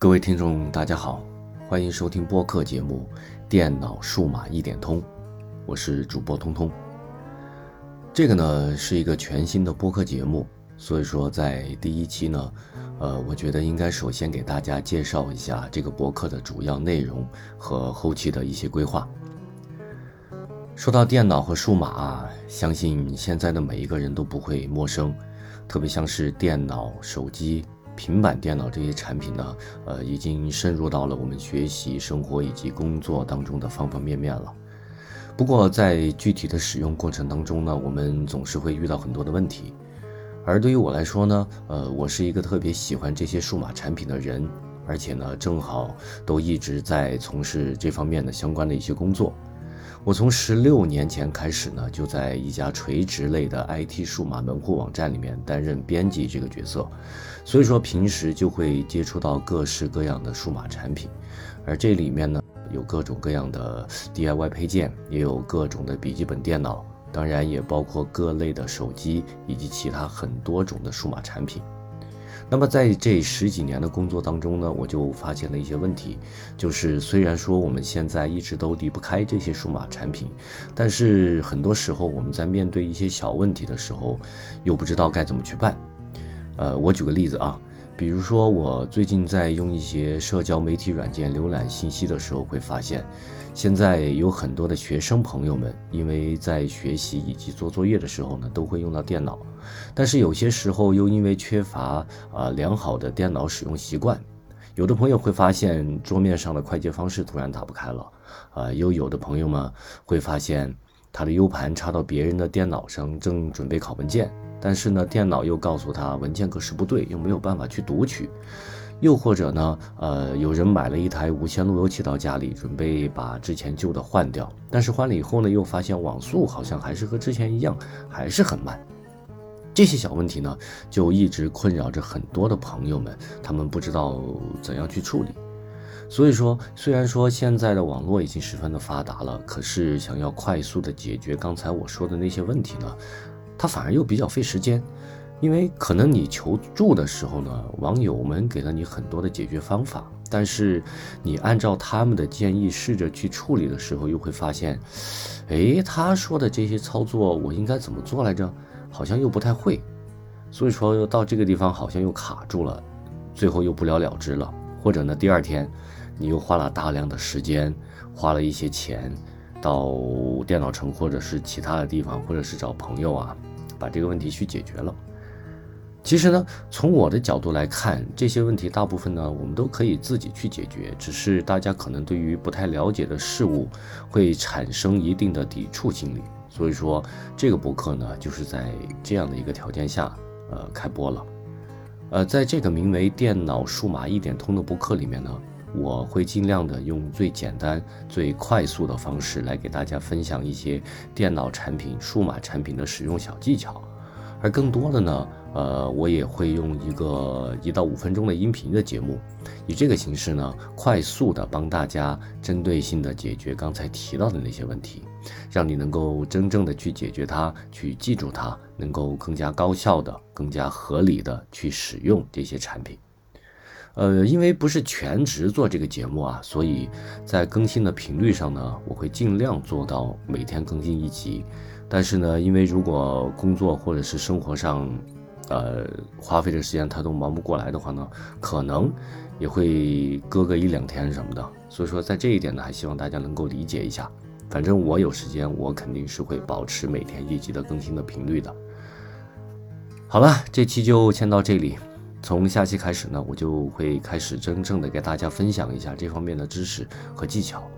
各位听众，大家好，欢迎收听播客节目《电脑数码一点通》，我是主播通通。这个呢是一个全新的播客节目，所以说在第一期呢，呃，我觉得应该首先给大家介绍一下这个播客的主要内容和后期的一些规划。说到电脑和数码啊，相信现在的每一个人都不会陌生，特别像是电脑、手机。平板电脑这些产品呢，呃，已经深入到了我们学习、生活以及工作当中的方方面面了。不过，在具体的使用过程当中呢，我们总是会遇到很多的问题。而对于我来说呢，呃，我是一个特别喜欢这些数码产品的人，而且呢，正好都一直在从事这方面的相关的一些工作。我从十六年前开始呢，就在一家垂直类的 IT 数码门户网站里面担任编辑这个角色，所以说平时就会接触到各式各样的数码产品，而这里面呢有各种各样的 DIY 配件，也有各种的笔记本电脑，当然也包括各类的手机以及其他很多种的数码产品。那么在这十几年的工作当中呢，我就发现了一些问题，就是虽然说我们现在一直都离不开这些数码产品，但是很多时候我们在面对一些小问题的时候，又不知道该怎么去办。呃，我举个例子啊。比如说，我最近在用一些社交媒体软件浏览信息的时候，会发现，现在有很多的学生朋友们，因为在学习以及做作业的时候呢，都会用到电脑，但是有些时候又因为缺乏啊良好的电脑使用习惯，有的朋友会发现桌面上的快捷方式突然打不开了，啊，又有的朋友们会发现他的 U 盘插到别人的电脑上，正准备拷文件。但是呢，电脑又告诉他文件格式不对，又没有办法去读取。又或者呢，呃，有人买了一台无线路由器到家里，准备把之前旧的换掉，但是换了以后呢，又发现网速好像还是和之前一样，还是很慢。这些小问题呢，就一直困扰着很多的朋友们，他们不知道怎样去处理。所以说，虽然说现在的网络已经十分的发达了，可是想要快速的解决刚才我说的那些问题呢？它反而又比较费时间，因为可能你求助的时候呢，网友们给了你很多的解决方法，但是你按照他们的建议试着去处理的时候，又会发现，哎，他说的这些操作我应该怎么做来着？好像又不太会，所以说又到这个地方好像又卡住了，最后又不了了之了。或者呢，第二天你又花了大量的时间，花了一些钱，到电脑城或者是其他的地方，或者是找朋友啊。把这个问题去解决了。其实呢，从我的角度来看，这些问题大部分呢，我们都可以自己去解决。只是大家可能对于不太了解的事物，会产生一定的抵触心理。所以说，这个博客呢，就是在这样的一个条件下，呃，开播了。呃，在这个名为“电脑数码一点通”的博客里面呢。我会尽量的用最简单、最快速的方式来给大家分享一些电脑产品、数码产品的使用小技巧，而更多的呢，呃，我也会用一个一到五分钟的音频的节目，以这个形式呢，快速的帮大家针对性的解决刚才提到的那些问题，让你能够真正的去解决它，去记住它，能够更加高效的、更加合理的去使用这些产品。呃，因为不是全职做这个节目啊，所以在更新的频率上呢，我会尽量做到每天更新一集。但是呢，因为如果工作或者是生活上，呃，花费的时间他都忙不过来的话呢，可能也会搁个一两天什么的。所以说，在这一点呢，还希望大家能够理解一下。反正我有时间，我肯定是会保持每天一集的更新的频率的。好了，这期就先到这里。从下期开始呢，我就会开始真正的给大家分享一下这方面的知识和技巧。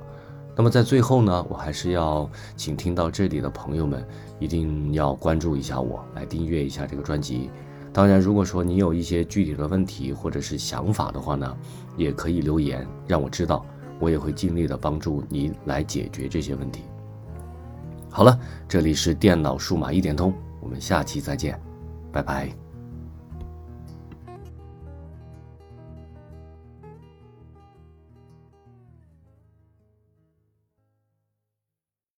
那么在最后呢，我还是要请听到这里的朋友们一定要关注一下我，来订阅一下这个专辑。当然，如果说你有一些具体的问题或者是想法的话呢，也可以留言让我知道，我也会尽力的帮助你来解决这些问题。好了，这里是电脑数码一点通，我们下期再见，拜拜。